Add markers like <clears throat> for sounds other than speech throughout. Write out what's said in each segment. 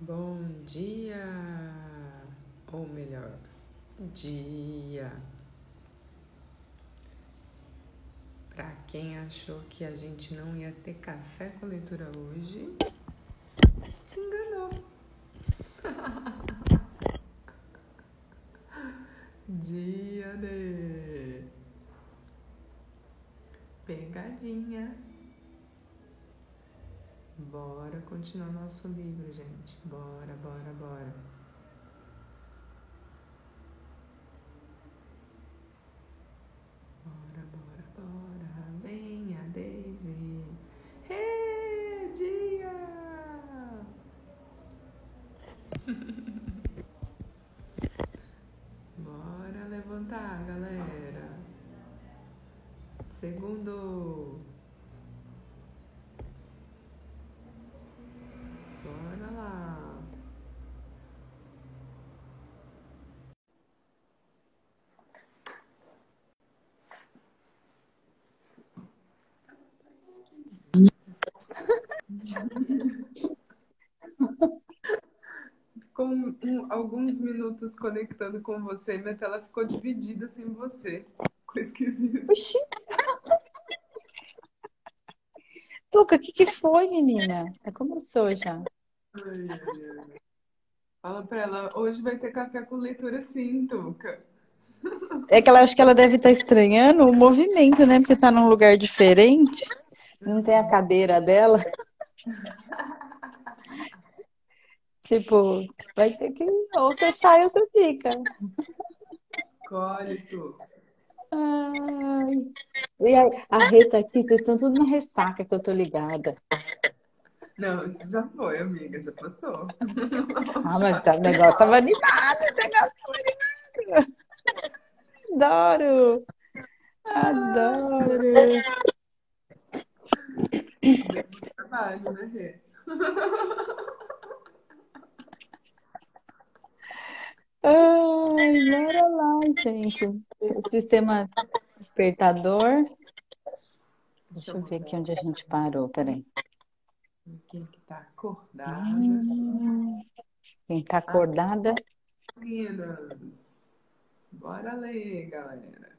Bom dia, ou melhor, dia. Para quem achou que a gente não ia ter café com leitura hoje, se enganou. <laughs> dia de pegadinha. Bora continuar nosso livro, gente. Bora, bora, bora. Bora, bora, bora. Venha, Daisy. Hey, dia! bora levantar, galera. Segundo. Bora lá. <laughs> Com um, alguns minutos conectando com você, minha tela ficou dividida sem você. Ficou esquisito. Oxi. Tuca, o que, que foi, menina? É já. Ai, ai. Fala pra ela, hoje vai ter café com leitura sim, Tuca. <laughs> É que ela acho que ela deve estar estranhando o movimento, né? Porque tá num lugar diferente. Não tem a cadeira dela. <laughs> Tipo, vai ter que. Ou você sai ou você fica. Escolhe, Tuca. Ai. E aí, a Rita aqui, vocês estão tudo na ressaca que eu tô ligada. Não, isso já foi, amiga, já passou. Ah, mas tá- o negócio tava animado, o negócio tava animado. Adoro! Adoro! Trabalho, né, Rê? Ai, bora lá, gente. O sistema despertador. Deixa eu ver aqui onde a gente parou, peraí. Quem que tá acordada? Hum, Quem tá acordada? Meninas, bora ler, galera.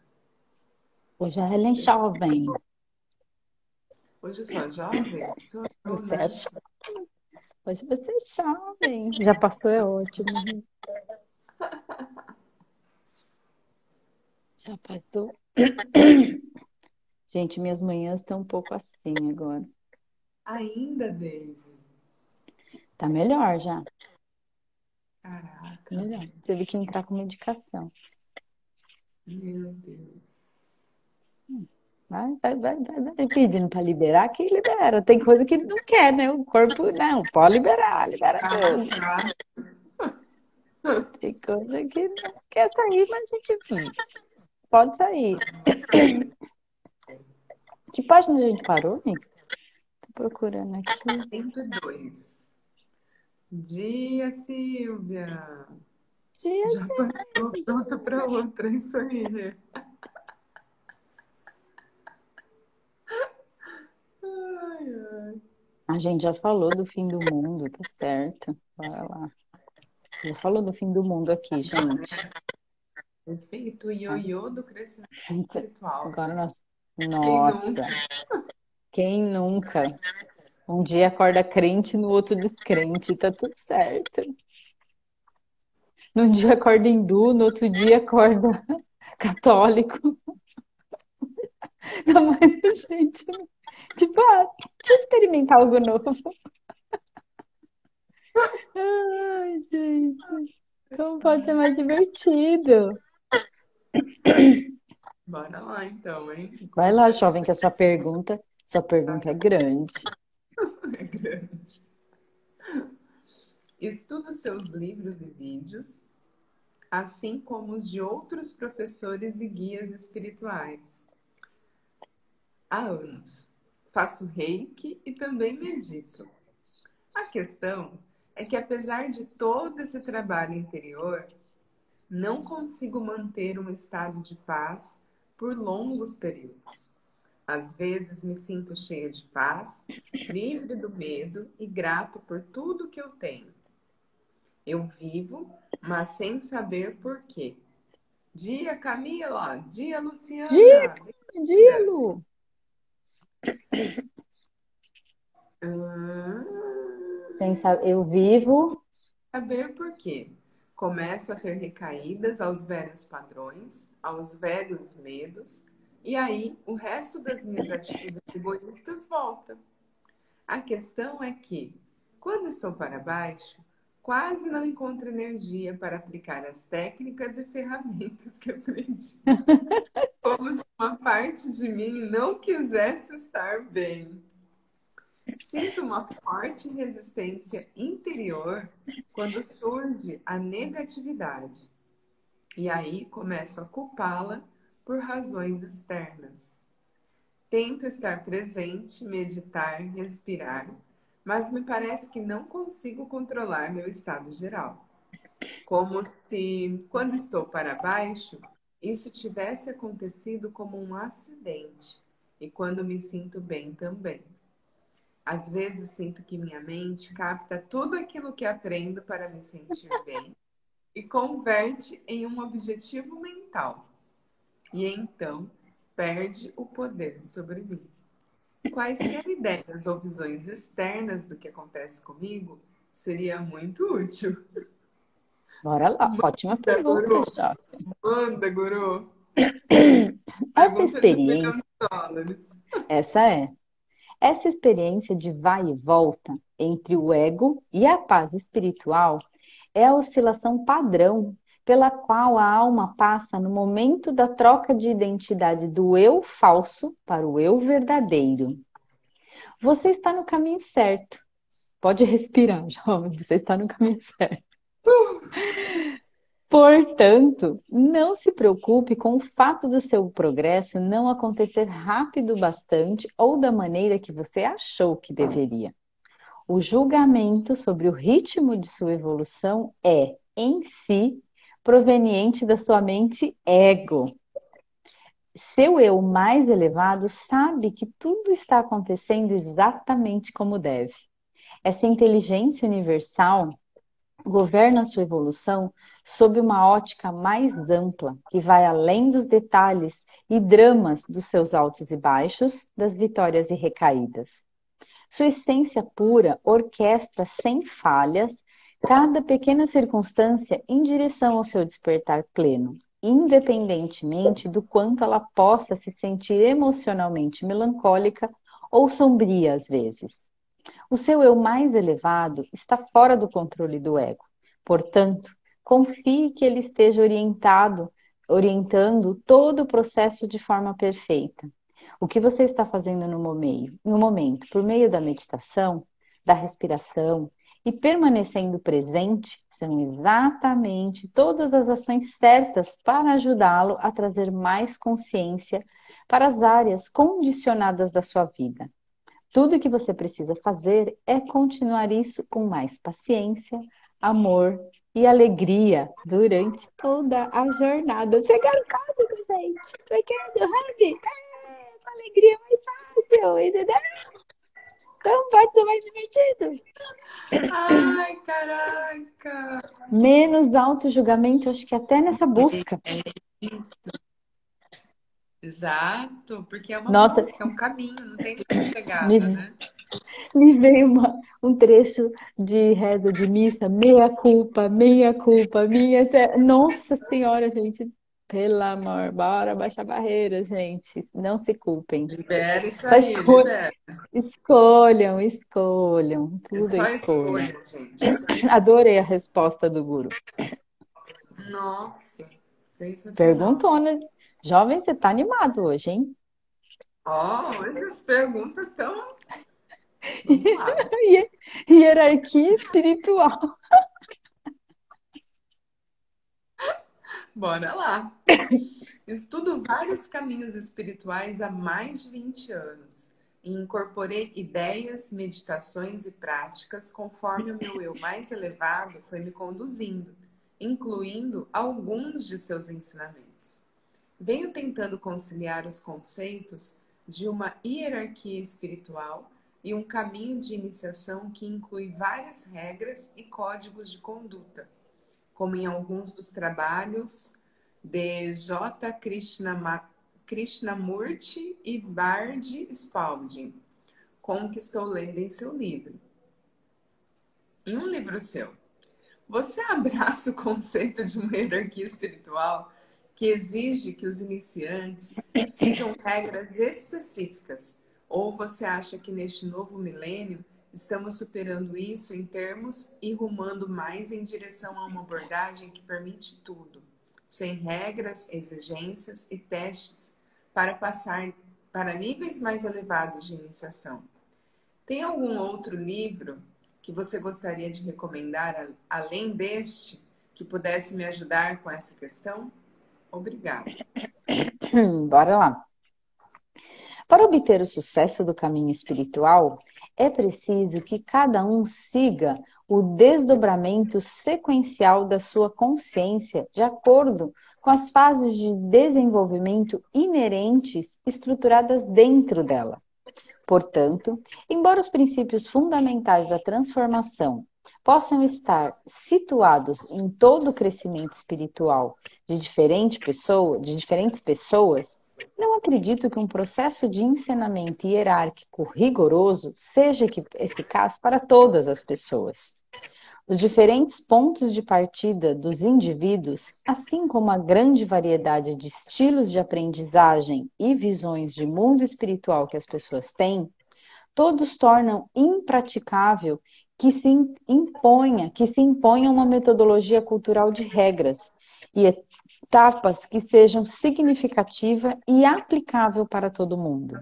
Hoje a Helen jovem. Hoje eu sou jovem? Sou eu, Você né? é jovem. Hoje você é jovem. Já passou, é ótimo. Já passou. Gente, minhas manhãs estão um pouco assim agora. Ainda, Daisy? Tá melhor já. Caraca, Melhor. Teve que entrar com medicação. meu Deus. Vai, vai, vai, vai, vai pedindo pra liberar, que libera. Tem coisa que não quer, né? O corpo, não, pode liberar, libera tudo. Ah, Tem coisa que não quer sair, mas a gente enfim, pode sair. Que página a gente parou, amiga? Tô procurando aqui. 102. Dia, Silvia. Dia Já passou pronto para outra, isso aí. né? Ai, ai. A gente já falou do fim do mundo, tá certo. Bora lá. Já falou do fim do mundo aqui, gente. Efeito ioiô do crescimento espiritual. Agora nós. Quem Nossa, nunca? quem nunca? Um dia acorda crente, no outro descrente, tá tudo certo. Num dia acorda hindu, no outro dia acorda <laughs> católico. <laughs> Não, mas, gente, tipo, ah, deixa eu experimentar algo novo. Ai, gente, como pode ser mais divertido? Bora lá então, hein? Vai lá, jovem, que a sua pergunta, sua pergunta é grande. É grande. Estudo seus livros e vídeos, assim como os de outros professores e guias espirituais. Há anos. Faço reiki e também medito. A questão é que, apesar de todo esse trabalho interior, não consigo manter um estado de paz por longos períodos. Às vezes me sinto cheia de paz, livre do medo e grato por tudo que eu tenho. Eu vivo, mas sem saber por quê. Dia, Camila. Dia, Luciana. Dia, dia Lu. Sem saber, eu vivo. Saber por quê. Começo a ter recaídas aos velhos padrões, aos velhos medos, e aí o resto das minhas atitudes egoístas volta. A questão é que, quando estou para baixo, quase não encontro energia para aplicar as técnicas e ferramentas que aprendi. <laughs> Como se uma parte de mim não quisesse estar bem. Sinto uma forte resistência interior quando surge a negatividade. E aí começo a culpá-la por razões externas. Tento estar presente, meditar, respirar, mas me parece que não consigo controlar meu estado geral. Como se, quando estou para baixo, isso tivesse acontecido como um acidente, e quando me sinto bem também. Às vezes sinto que minha mente capta tudo aquilo que aprendo para me sentir <laughs> bem e converte em um objetivo mental. E então perde o poder sobre mim. Quaisquer ideias ou visões externas do que acontece comigo seria muito útil. Bora lá, Manda, ótima pergunta, guru. Manda, Guru. Essa experiência. Essa é. Essa experiência de vai e volta entre o ego e a paz espiritual é a oscilação padrão pela qual a alma passa no momento da troca de identidade do eu falso para o eu verdadeiro. Você está no caminho certo. Pode respirar, <laughs> jovem, você está no caminho certo. Portanto, não se preocupe com o fato do seu progresso não acontecer rápido bastante ou da maneira que você achou que deveria. O julgamento sobre o ritmo de sua evolução é, em si, proveniente da sua mente ego. Seu eu mais elevado sabe que tudo está acontecendo exatamente como deve. Essa inteligência universal governa sua evolução sob uma ótica mais ampla, que vai além dos detalhes e dramas dos seus altos e baixos, das vitórias e recaídas. Sua essência pura orquestra sem falhas cada pequena circunstância em direção ao seu despertar pleno, independentemente do quanto ela possa se sentir emocionalmente melancólica ou sombria às vezes. O seu eu mais elevado está fora do controle do ego. Portanto, confie que ele esteja orientado, orientando todo o processo de forma perfeita. O que você está fazendo no momento, no momento, por meio da meditação, da respiração e permanecendo presente, são exatamente todas as ações certas para ajudá-lo a trazer mais consciência para as áreas condicionadas da sua vida. Tudo que você precisa fazer é continuar isso com mais paciência, amor e alegria durante toda a jornada. Pegaram código, gente! Pegando, Rabi! É, com alegria mais fácil, entendeu? Então pode ser mais divertido. Ai, caraca! Menos auto-julgamento, acho que até nessa busca. É isso. Exato, porque é uma Nossa, música, é um caminho, não tem pegada, me, né? Me veio uma, um trecho de reza de missa, meia culpa, meia culpa, minha. Nossa Senhora, gente, pelo amor, bora baixar barreiras, gente. Não se culpem. Libera isso só aí, escol... Escolham, escolham. Tudo é só escolha, gente. Adorei a resposta do guru. Nossa, sensacional. Perguntou, né? Jovem, você tá animado hoje, hein? Ó, oh, hoje as perguntas estão. <laughs> Hierarquia espiritual. Bora lá. Estudo vários caminhos espirituais há mais de 20 anos e incorporei ideias, meditações e práticas conforme o meu eu mais elevado foi me conduzindo, incluindo alguns de seus ensinamentos venho tentando conciliar os conceitos de uma hierarquia espiritual e um caminho de iniciação que inclui várias regras e códigos de conduta, como em alguns dos trabalhos de J. Krishnamurti e Bard Spalding, como que estou lendo em seu livro. Em um livro seu, você abraça o conceito de uma hierarquia espiritual que exige que os iniciantes sigam regras específicas ou você acha que neste novo milênio estamos superando isso em termos e rumando mais em direção a uma abordagem que permite tudo, sem regras, exigências e testes para passar para níveis mais elevados de iniciação? Tem algum outro livro que você gostaria de recomendar além deste que pudesse me ajudar com essa questão? Obrigada. <coughs> Bora lá. Para obter o sucesso do caminho espiritual, é preciso que cada um siga o desdobramento sequencial da sua consciência de acordo com as fases de desenvolvimento inerentes estruturadas dentro dela. Portanto, embora os princípios fundamentais da transformação possam estar situados em todo o crescimento espiritual de, diferente pessoa, de diferentes pessoas, não acredito que um processo de ensinamento hierárquico rigoroso seja eficaz para todas as pessoas. Os diferentes pontos de partida dos indivíduos, assim como a grande variedade de estilos de aprendizagem e visões de mundo espiritual que as pessoas têm, todos tornam impraticável que se imponha, que se imponha uma metodologia cultural de regras e etapas que sejam significativa e aplicável para todo mundo.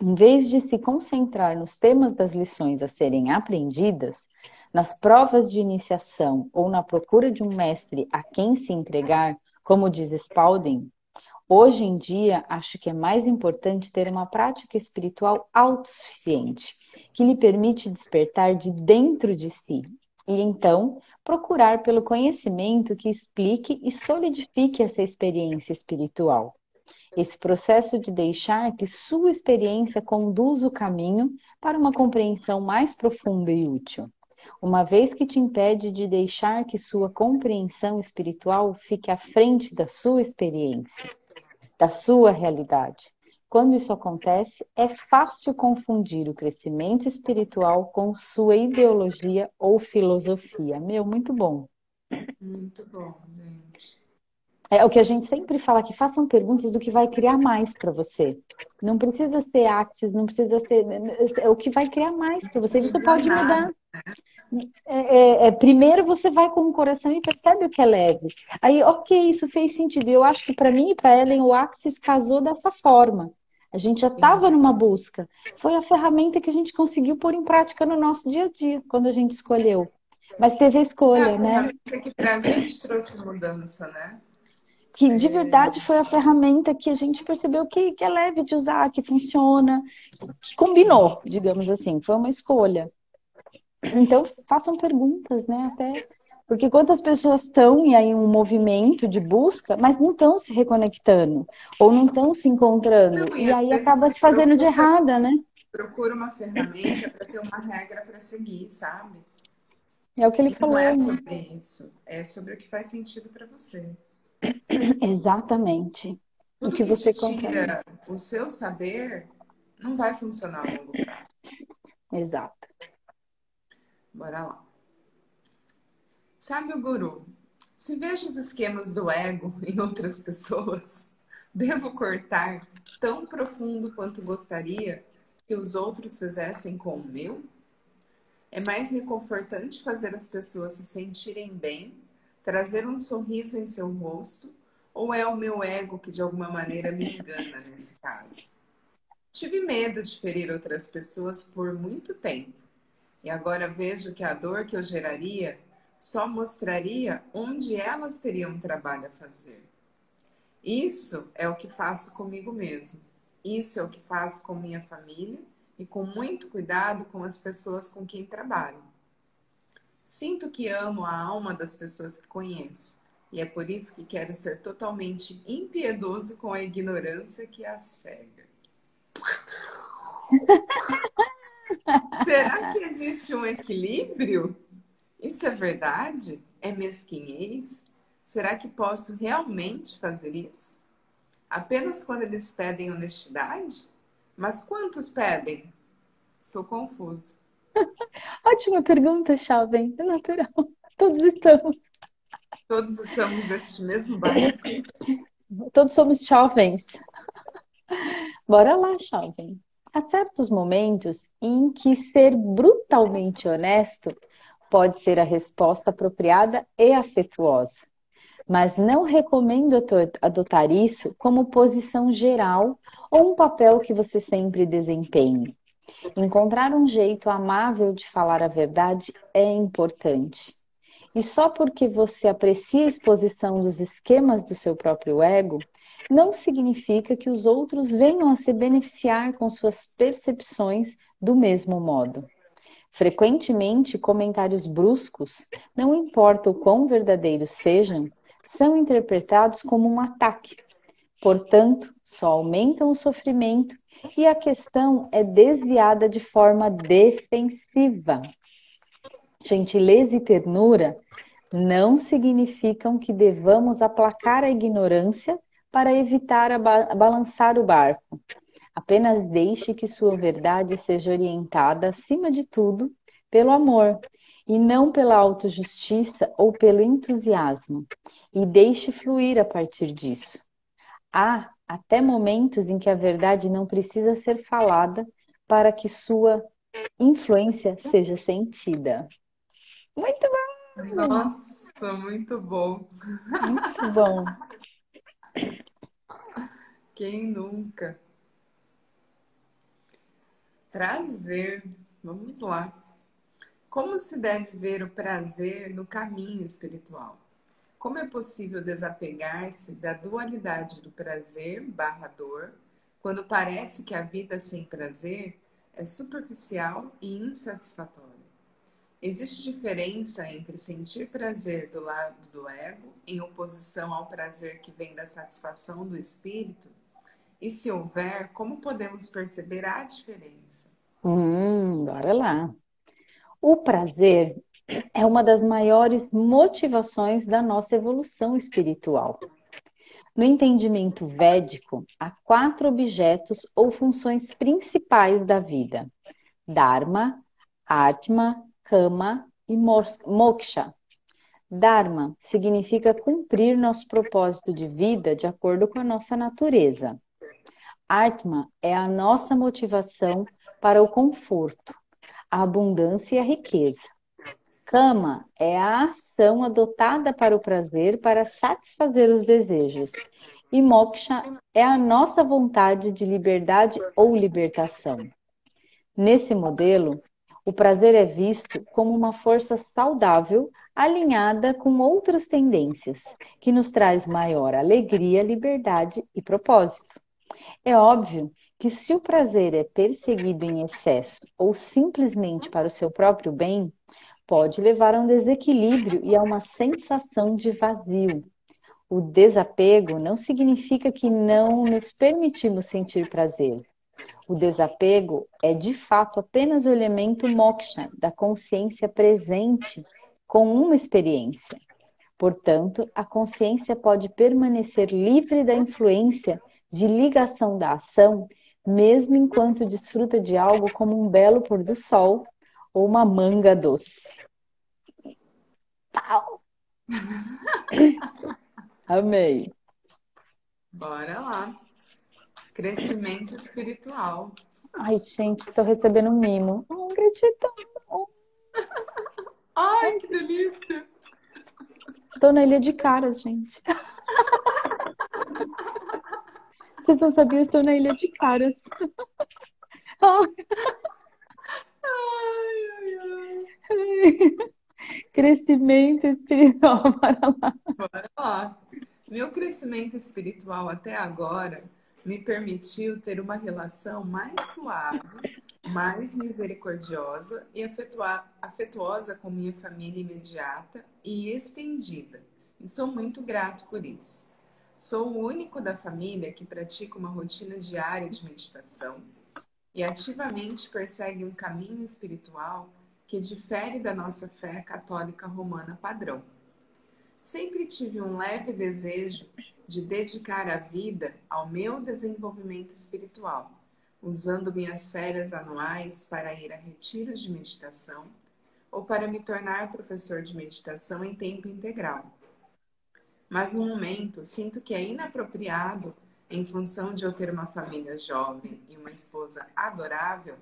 Em vez de se concentrar nos temas das lições a serem aprendidas, nas provas de iniciação ou na procura de um mestre a quem se entregar, como diz Spalding, hoje em dia acho que é mais importante ter uma prática espiritual autossuficiente, que lhe permite despertar de dentro de si e então procurar pelo conhecimento que explique e solidifique essa experiência espiritual. Esse processo de deixar que sua experiência conduza o caminho para uma compreensão mais profunda e útil, uma vez que te impede de deixar que sua compreensão espiritual fique à frente da sua experiência, da sua realidade. Quando isso acontece, é fácil confundir o crescimento espiritual com sua ideologia ou filosofia. Meu, muito bom. Muito bom, gente. É o que a gente sempre fala que façam perguntas do que vai criar mais para você. Não precisa ser Axis, não precisa ser é o que vai criar mais para você. Você pode mudar. É, é, é, primeiro você vai com o coração e percebe o que é leve. Aí, ok, isso fez sentido. Eu acho que para mim e para Ellen o Axis casou dessa forma. A gente já estava numa busca. Foi a ferramenta que a gente conseguiu pôr em prática no nosso dia a dia, quando a gente escolheu. Mas teve a escolha, é a né? que para a gente trouxe mudança, né? Que de é. verdade foi a ferramenta que a gente percebeu que, que é leve de usar, que funciona, que combinou, digamos assim. Foi uma escolha. Então, façam perguntas, né? Até porque quantas pessoas estão em aí um movimento de busca, mas não estão se reconectando, ou não estão se encontrando, não, e, e aí acaba se fazendo procura, de errada, né? Procura uma ferramenta para ter uma regra para seguir, sabe? É o que ele e falou. Não é né? sobre isso, é sobre o que faz sentido para você. <clears throat> Exatamente. Tudo o que, que você tira o seu saber não vai funcionar a longo prazo. Exato. Bora lá. Sabe o guru? Se vejo os esquemas do ego <laughs> em outras pessoas, devo cortar tão profundo quanto gostaria que os outros fizessem com o meu? É mais reconfortante fazer as pessoas se sentirem bem, trazer um sorriso em seu rosto, ou é o meu ego que de alguma maneira me engana nesse caso? Tive medo de ferir outras pessoas por muito tempo e agora vejo que a dor que eu geraria só mostraria onde elas teriam trabalho a fazer. Isso é o que faço comigo mesmo. Isso é o que faço com minha família e com muito cuidado com as pessoas com quem trabalho. Sinto que amo a alma das pessoas que conheço e é por isso que quero ser totalmente impiedoso com a ignorância que as cega. <laughs> Será que existe um equilíbrio? Isso é verdade? É mesquinhez? Será que posso realmente fazer isso? Apenas quando eles pedem honestidade? Mas quantos pedem? Estou confuso. <laughs> Ótima pergunta, Chaven. É natural. Todos estamos. Todos estamos neste mesmo barco. Todos somos jovens. Bora lá, jovem. Há certos momentos em que ser brutalmente honesto pode ser a resposta apropriada e afetuosa. Mas não recomendo adotar isso como posição geral ou um papel que você sempre desempenhe. Encontrar um jeito amável de falar a verdade é importante. E só porque você aprecia a exposição dos esquemas do seu próprio ego, não significa que os outros venham a se beneficiar com suas percepções do mesmo modo. Frequentemente, comentários bruscos, não importa o quão verdadeiros sejam, são interpretados como um ataque. Portanto, só aumentam o sofrimento e a questão é desviada de forma defensiva. Gentileza e ternura não significam que devamos aplacar a ignorância para evitar ba balançar o barco. Apenas deixe que sua verdade seja orientada, acima de tudo, pelo amor e não pela autojustiça ou pelo entusiasmo, e deixe fluir a partir disso. Há até momentos em que a verdade não precisa ser falada para que sua influência seja sentida. Muito bom! Nossa, muito bom. Muito bom. Quem nunca? Prazer. Vamos lá. Como se deve ver o prazer no caminho espiritual? Como é possível desapegar-se da dualidade do prazer barra dor, quando parece que a vida sem prazer é superficial e insatisfatória? Existe diferença entre sentir prazer do lado do ego em oposição ao prazer que vem da satisfação do espírito? E se houver, como podemos perceber a diferença? Hum, bora lá. O prazer é uma das maiores motivações da nossa evolução espiritual. No entendimento védico, há quatro objetos ou funções principais da vida: Dharma, Atma, Kama e Moksha. Dharma significa cumprir nosso propósito de vida de acordo com a nossa natureza. Atma é a nossa motivação para o conforto, a abundância e a riqueza. Kama é a ação adotada para o prazer para satisfazer os desejos. E moksha é a nossa vontade de liberdade ou libertação. Nesse modelo, o prazer é visto como uma força saudável alinhada com outras tendências, que nos traz maior alegria, liberdade e propósito. É óbvio que se o prazer é perseguido em excesso ou simplesmente para o seu próprio bem, pode levar a um desequilíbrio e a uma sensação de vazio. O desapego não significa que não nos permitimos sentir prazer. O desapego é de fato apenas o elemento moksha da consciência presente com uma experiência. Portanto, a consciência pode permanecer livre da influência de ligação da ação, mesmo enquanto desfruta de algo como um belo pôr do sol ou uma manga doce. Pau! <laughs> Amei. Bora lá. Crescimento espiritual. Ai, gente, tô recebendo um mimo. Oh, gratidão. <laughs> Ai, que delícia. Estou na Ilha de Caras, gente. <laughs> Vocês não sabiam, estou na Ilha de Caras. <laughs> ai, ai, ai. Crescimento espiritual, para lá. Bora lá. Meu crescimento espiritual até agora me permitiu ter uma relação mais suave, mais misericordiosa e afetuosa com minha família imediata e estendida. E sou muito grato por isso. Sou o único da família que pratica uma rotina diária de meditação e ativamente persegue um caminho espiritual que difere da nossa fé católica romana padrão. Sempre tive um leve desejo de dedicar a vida ao meu desenvolvimento espiritual, usando minhas férias anuais para ir a retiros de meditação ou para me tornar professor de meditação em tempo integral. Mas no momento sinto que é inapropriado, em função de eu ter uma família jovem e uma esposa adorável,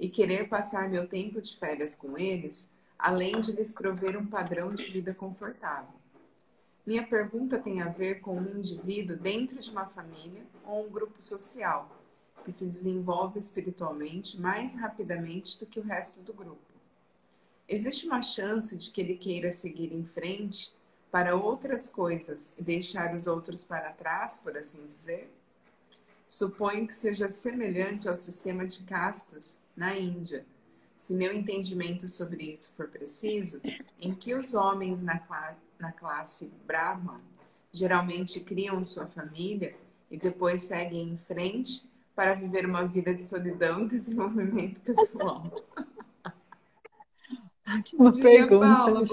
e querer passar meu tempo de férias com eles, além de lhes prover um padrão de vida confortável. Minha pergunta tem a ver com um indivíduo dentro de uma família ou um grupo social que se desenvolve espiritualmente mais rapidamente do que o resto do grupo. Existe uma chance de que ele queira seguir em frente para outras coisas e deixar os outros para trás, por assim dizer? Suponho que seja semelhante ao sistema de castas na Índia. Se meu entendimento sobre isso for preciso, em que os homens na, na classe Brahma geralmente criam sua família e depois seguem em frente para viver uma vida de solidão e desenvolvimento pessoal. <laughs> Ótima Dia, pergunta.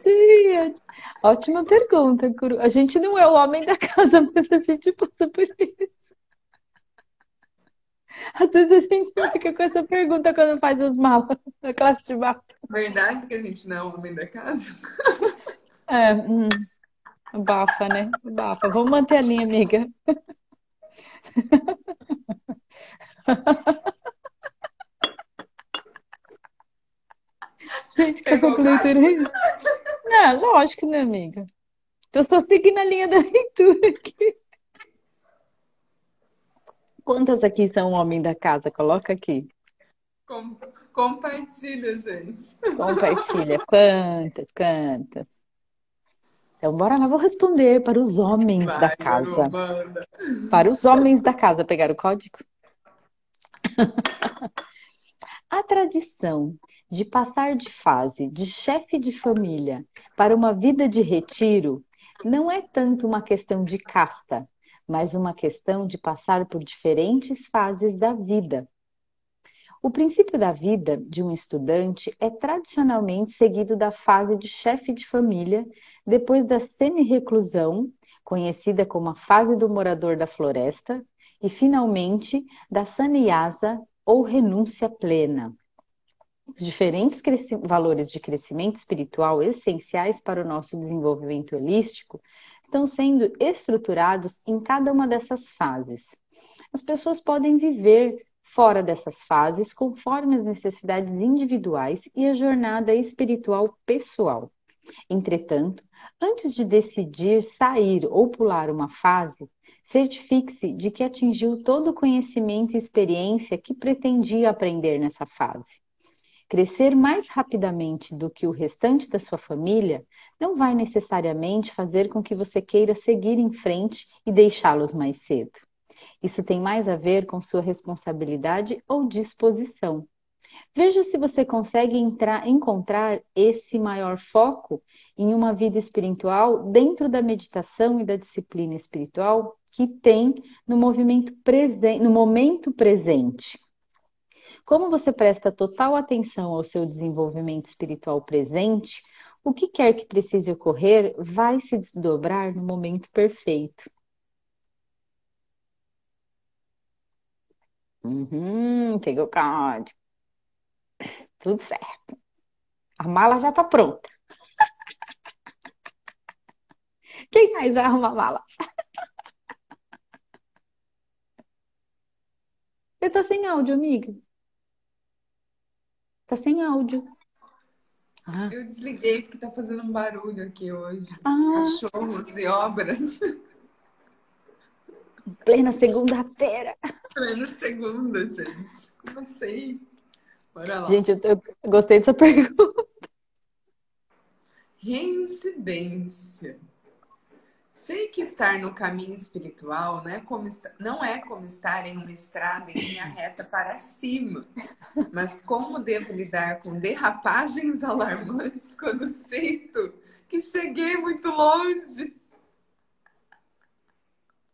Sim, ótima pergunta, Curu. A gente não é o homem da casa, <laughs> mas a gente passa por isso. Às vezes a gente fica com essa pergunta quando faz os malas na classe de barro. Verdade que a gente não é o homem da casa? É, hum, bafa, né? Bafa. Vamos manter a linha, amiga. <laughs> Gente, que essa leitura é isso? Não, lógico, né, amiga? Tô só seguindo a linha da leitura aqui. Quantas aqui são homem da casa? Coloca aqui. Com, compartilha, gente. Compartilha. Quantas, quantas? Então, bora lá, vou responder para os homens Vai, da casa. Para os homens da casa. Pegar o código? <laughs> A tradição de passar de fase de chefe de família para uma vida de retiro não é tanto uma questão de casta, mas uma questão de passar por diferentes fases da vida. O princípio da vida de um estudante é tradicionalmente seguido da fase de chefe de família, depois da semi-reclusão, conhecida como a fase do morador da floresta, e finalmente da sannyasa ou renúncia plena. Os diferentes valores de crescimento espiritual essenciais para o nosso desenvolvimento holístico estão sendo estruturados em cada uma dessas fases. As pessoas podem viver fora dessas fases conforme as necessidades individuais e a jornada espiritual pessoal. Entretanto, antes de decidir sair ou pular uma fase, certifique-se de que atingiu todo o conhecimento e experiência que pretendia aprender nessa fase. Crescer mais rapidamente do que o restante da sua família não vai necessariamente fazer com que você queira seguir em frente e deixá-los mais cedo. Isso tem mais a ver com sua responsabilidade ou disposição. Veja se você consegue entrar, encontrar esse maior foco em uma vida espiritual dentro da meditação e da disciplina espiritual que tem no movimento presente, no momento presente. Como você presta total atenção ao seu desenvolvimento espiritual presente, o que quer que precise ocorrer vai se desdobrar no momento perfeito. Uhum, pegou o código. Tudo certo. A mala já está pronta. <laughs> Quem mais vai arrumar a mala? <laughs> Você está sem áudio, amiga? Tá sem áudio. Ah. Eu desliguei porque tá fazendo um barulho aqui hoje. Ah. Cachorros e obras. <laughs> Plena segunda-feira. Plena segunda, gente. Como assim? Bora lá. Gente, eu, eu gostei dessa pergunta. Reincidência. Sei que estar no caminho espiritual não é como, não é como estar em uma estrada em linha reta para cima, mas como devo lidar com derrapagens alarmantes quando sinto que cheguei muito longe.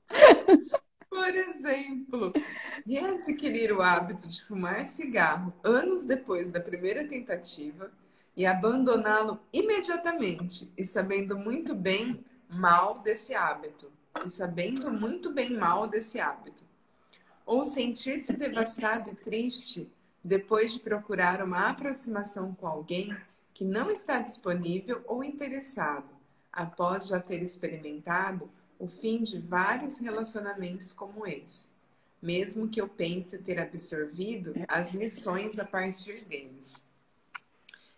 <laughs> Por exemplo, readquirir o hábito de fumar cigarro anos depois da primeira tentativa e abandoná-lo imediatamente e sabendo muito bem mal desse hábito e sabendo muito bem mal desse hábito. Ou sentir-se devastado e triste depois de procurar uma aproximação com alguém que não está disponível ou interessado, após já ter experimentado o fim de vários relacionamentos como esse, mesmo que eu pense ter absorvido as lições a partir deles.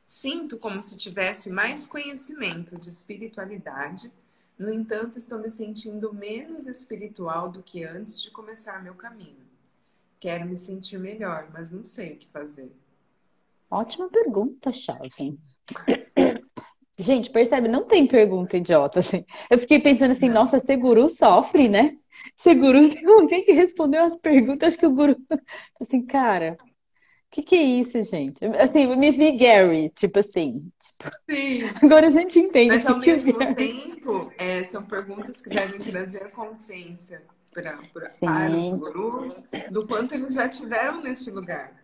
Sinto como se tivesse mais conhecimento de espiritualidade, no entanto, estou me sentindo menos espiritual do que antes de começar meu caminho. Quero me sentir melhor, mas não sei o que fazer. Ótima pergunta, Chave. Gente, percebe? Não tem pergunta idiota, assim. Eu fiquei pensando assim, nossa, esse guru sofre, né? Esse guru tem que responder as perguntas. Acho que o guru... Assim, cara, o que, que é isso, gente? Assim, me vi Gary, tipo assim. Tipo... Sim. Agora a gente entende. Mas ao que mesmo que é. tempo, é, são perguntas que devem trazer consciência para, para os gurus do quanto eles já tiveram nesse lugar.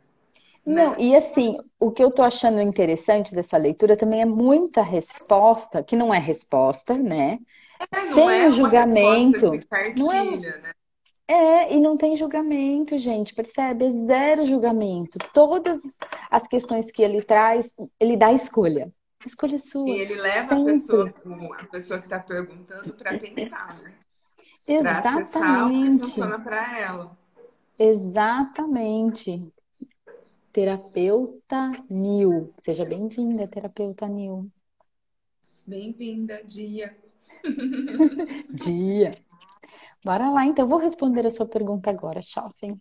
Não, né? e assim, o que eu tô achando interessante dessa leitura também é muita resposta, que não é resposta, né? É, não Sem é julgamento. resposta de cartilha, né? É, e não tem julgamento, gente, percebe? É zero julgamento. Todas as questões que ele traz, ele dá escolha. A escolha é sua. E ele leva a pessoa, a pessoa que está perguntando para pensar, né? Para acessar o que Exatamente. funciona para ela. Exatamente. Terapeuta Nil. Seja bem-vinda, terapeuta Nil. Bem-vinda, Dia. <laughs> Dia. Bora lá, então, vou responder a sua pergunta agora, Schaffen.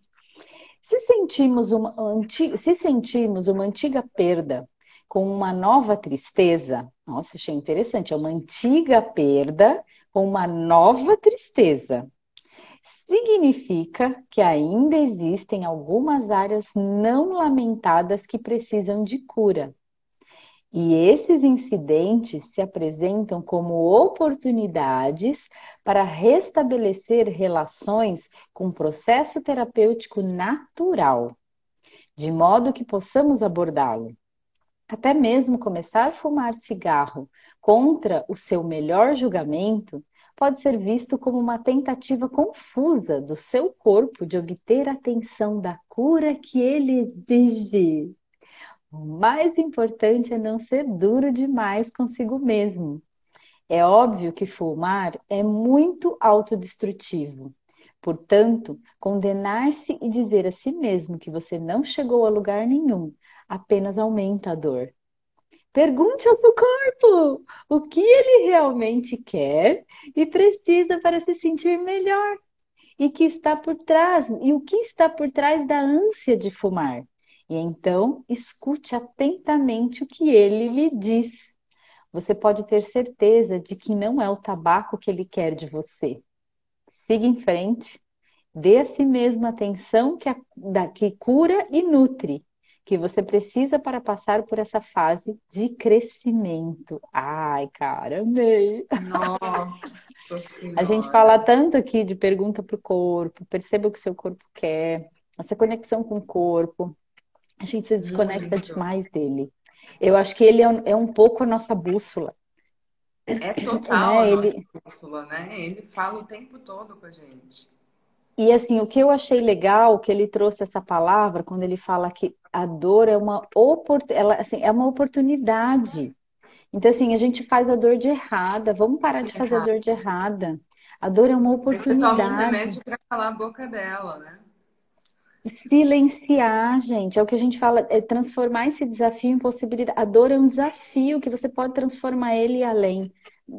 Se sentimos uma, anti- se sentimos uma antiga perda com uma nova tristeza, nossa, achei interessante, é uma antiga perda com uma nova tristeza. Significa que ainda existem algumas áreas não lamentadas que precisam de cura. E esses incidentes se apresentam como oportunidades para restabelecer relações com processo terapêutico natural, de modo que possamos abordá-lo. Até mesmo começar a fumar cigarro contra o seu melhor julgamento pode ser visto como uma tentativa confusa do seu corpo de obter a atenção da cura que ele exige. O mais importante é não ser duro demais consigo mesmo. É óbvio que fumar é muito autodestrutivo. Portanto, condenar-se e dizer a si mesmo que você não chegou a lugar nenhum apenas aumenta a dor. Pergunte ao seu corpo o que ele realmente quer e precisa para se sentir melhor. E que está por trás, e o que está por trás da ânsia de fumar. E então, escute atentamente o que ele lhe diz. Você pode ter certeza de que não é o tabaco que ele quer de você. Siga em frente, dê a si mesmo a atenção que, a, da, que cura e nutre, que você precisa para passar por essa fase de crescimento. Ai, cara, amei. Nossa <laughs> A gente fala tanto aqui de pergunta para o corpo, perceba o que o seu corpo quer, essa conexão com o corpo. A gente se desconecta Muito. demais dele. Eu acho que ele é um, é um pouco a nossa bússola. É <clears throat> total Né, a nossa ele- bússola, né? Ele fala o tempo todo com a gente. E assim, o que eu achei legal que ele trouxe essa palavra quando ele fala que a dor é uma opor- ela, assim, é uma oportunidade. Então, assim, a gente faz a dor de errada. Vamos parar de fazer a dor de errada. A dor é uma Aí você toma um oportunidade. remédio para calar a boca dela, né? Silenciar, gente, é o que a gente fala, é transformar esse desafio em possibilidade. A dor é um desafio que você pode transformar ele e além.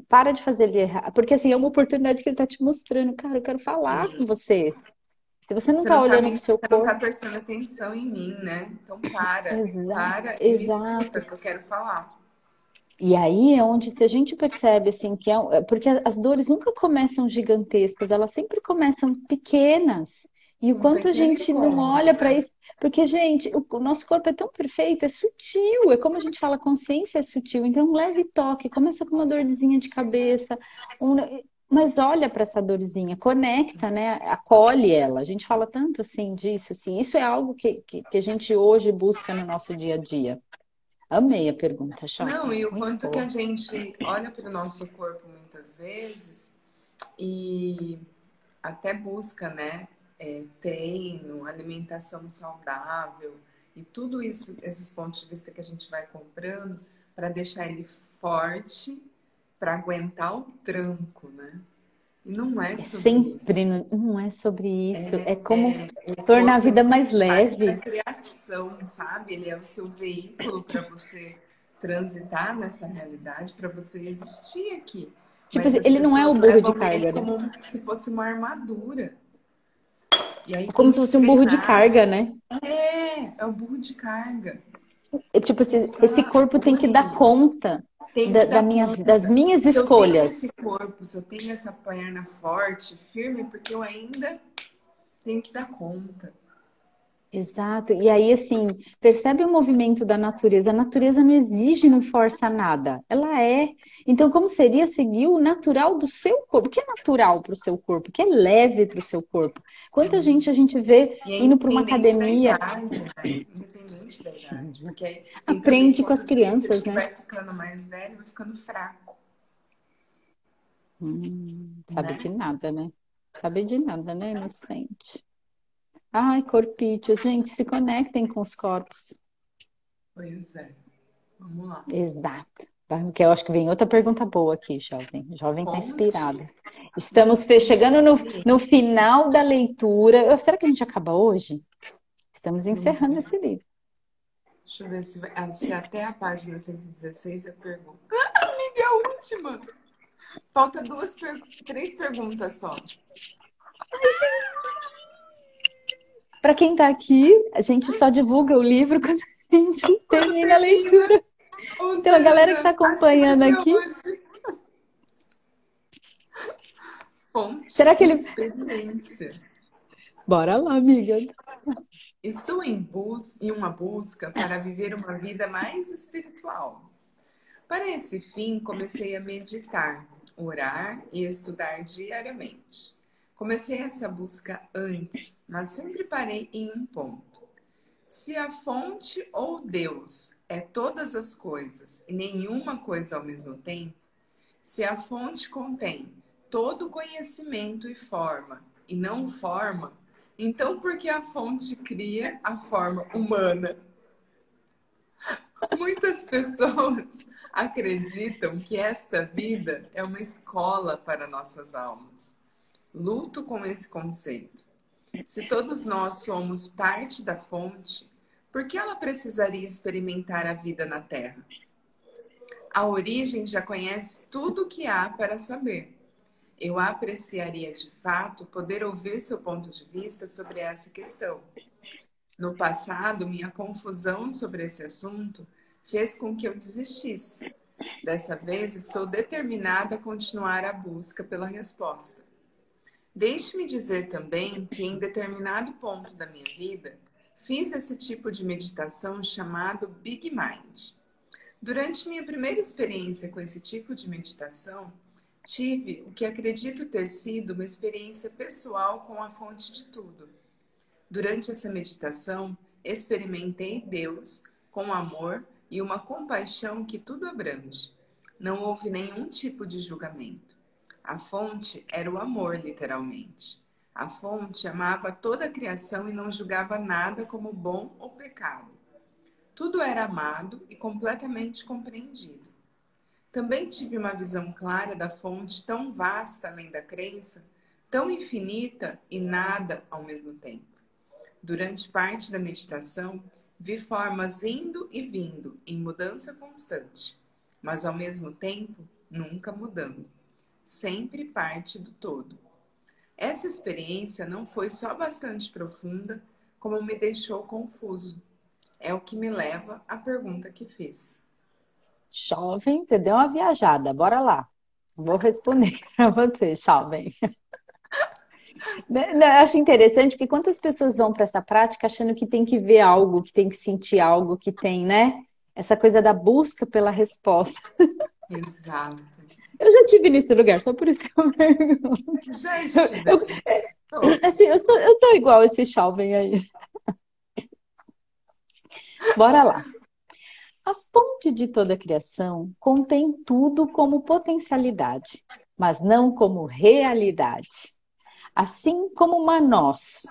Para de fazer ele errar, porque assim, é uma oportunidade que ele está te mostrando. Cara, eu quero falar com você. Se você não Você está não tá olhando me- para o seu você não corpo, tá prestando atenção em mim, né? Então para, Exa- para e me exato. escuta que eu quero falar. E aí é onde se a gente percebe assim que é, é porque as dores nunca começam gigantescas, elas sempre começam pequenas. E o Não quanto a gente não como, olha para isso, porque gente, o, nosso corpo é tão perfeito, é sutil, é como a gente fala, consciência é sutil. Então, um leve toque, começa com uma dorzinha de cabeça, um- mas olha para essa dorzinha, conecta, né? Acolhe ela. A gente fala tanto assim disso, assim. Isso é algo que, que, que a gente hoje busca no nosso dia a dia. Amei a pergunta, Chá. Não, e o Muito quanto boa. que a gente olha para o nosso corpo muitas vezes e até busca, né? É, treino, alimentação saudável e tudo isso, esses pontos de vista que a gente vai comprando para deixar ele forte para aguentar o tranco, né? E não é, é sobre Sempre isso. não é sobre isso. É, é como é, tornar a vida mais leve. A criação, sabe? Ele é o seu veículo para você transitar nessa realidade, para você existir aqui. Tipo, Mas ele não é o burro de carga. Né? Como se fosse uma armadura. Aí, como se fosse um burro de carga, né? É, é o burro de carga. É, tipo, esse, esse corpo tem que dar conta da, da minha, das minhas se escolhas. Se eu tenho esse corpo, se eu tenho essa perna forte, firme, porque eu ainda tenho que dar conta. Exato. E aí, assim, percebe o movimento da natureza. A natureza não exige, não força nada. Ela é. Então, como seria seguir o natural do seu corpo? O que é natural para o seu corpo? O que é leve para o seu corpo? Quanta gente a gente vê é indo para uma academia. Idade, né? Independente da idade. Porque Aprende com as crianças, né? Vai ficando mais velho, vai ficando fraco. Hum, sabe né? de nada, né? Sabe de nada, né, inocente? Ai, corpítios, gente, se conectem com os corpos. Pois é. Vamos lá. Exato. Porque eu acho que vem outra pergunta boa aqui, jovem. Jovem está inspirado. Estamos chegando no, no final da leitura. Será que a gente acaba hoje? Estamos encerrando esse livro. Deixa eu ver se, vai, ah, se até a página 116 é pergunta. Ah, amiga, é a última. Falta duas, três perguntas só. Ai, gente. Para quem está aqui, a gente só divulga o livro quando a gente termina a leitura. Então, a galera que está acompanhando aqui. Fonte Será que ele. Experiência. Bora lá, amiga. Estou em, bus... em uma busca para viver uma vida mais espiritual. Para esse fim, comecei a meditar, orar e estudar diariamente. Comecei essa busca antes, mas sempre parei em um ponto. Se a fonte ou Deus é todas as coisas e nenhuma coisa ao mesmo tempo, se a fonte contém todo conhecimento e forma e não forma, então por que a fonte cria a forma humana? <laughs> Muitas pessoas acreditam que esta vida é uma escola para nossas almas luto com esse conceito. Se todos nós somos parte da fonte, por que ela precisaria experimentar a vida na Terra? A origem já conhece tudo o que há para saber. Eu apreciaria de fato poder ouvir seu ponto de vista sobre essa questão. No passado, minha confusão sobre esse assunto fez com que eu desistisse. Dessa vez, estou determinada a continuar a busca pela resposta. Deixe-me dizer também que em determinado ponto da minha vida fiz esse tipo de meditação chamado Big Mind. Durante minha primeira experiência com esse tipo de meditação, tive o que acredito ter sido uma experiência pessoal com a fonte de tudo. Durante essa meditação, experimentei Deus com amor e uma compaixão que tudo abrange. Não houve nenhum tipo de julgamento. A fonte era o amor, literalmente. A fonte amava toda a criação e não julgava nada como bom ou pecado. Tudo era amado e completamente compreendido. Também tive uma visão clara da fonte tão vasta além da crença, tão infinita e nada ao mesmo tempo. Durante parte da meditação, vi formas indo e vindo em mudança constante, mas ao mesmo tempo nunca mudando sempre parte do todo. Essa experiência não foi só bastante profunda, como me deixou confuso. É o que me leva à pergunta que fiz. Jovem, você deu uma viajada, bora lá. Vou responder <laughs> para você, jovem. <laughs> Né, né, eu acho interessante porque quantas pessoas vão para essa prática achando que tem que ver algo, que tem que sentir algo, que tem, né? Essa coisa da busca pela resposta. <laughs> Exato. Eu já tive nesse lugar, só por isso que eu pergunto. Já estive. Eu, assim, eu, sou, eu tô igual esse Chalvin aí. Bora lá. A fonte de toda a criação contém tudo como potencialidade, mas não como realidade. Assim como uma noz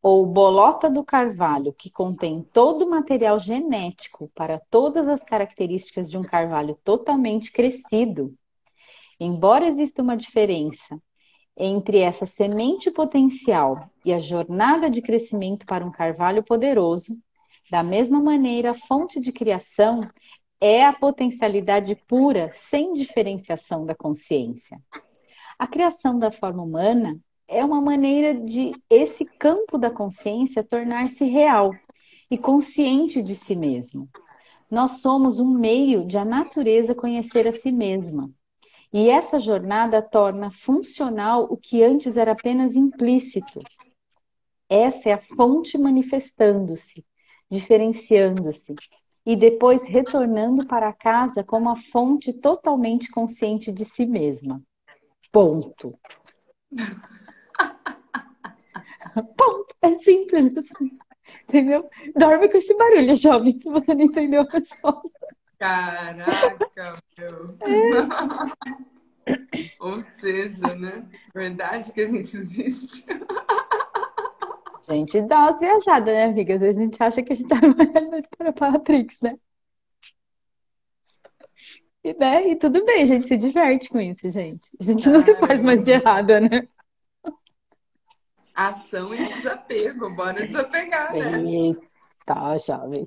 ou bolota do carvalho, que contém todo o material genético para todas as características de um carvalho totalmente crescido, embora exista uma diferença entre essa semente potencial e a jornada de crescimento para um carvalho poderoso, da mesma maneira, a fonte de criação é a potencialidade pura, sem diferenciação da consciência. A criação da forma humana é uma maneira de esse campo da consciência tornar-se real e consciente de si mesmo. Nós somos um meio de a natureza conhecer a si mesma. E essa jornada torna funcional o que antes era apenas implícito. Essa é a fonte manifestando-se, diferenciando-se e depois retornando para casa como a fonte totalmente consciente de si mesma. Ponto. <laughs> Ponto. É simples assim. Entendeu? Dorme com esse barulho, jovem, se você não entendeu a resposta. Caraca, meu. É. Ou seja, né? Verdade que a gente existe. A gente dá umas viajadas, né, amiga? Às vezes a gente acha que a gente tá numa <laughs> realidade para Matrix, né? E, né? e tudo bem, a gente se diverte com isso, gente. A gente não se faz mais de errada, né? Ação e desapego, bora desapegar, né? Eita, jovem.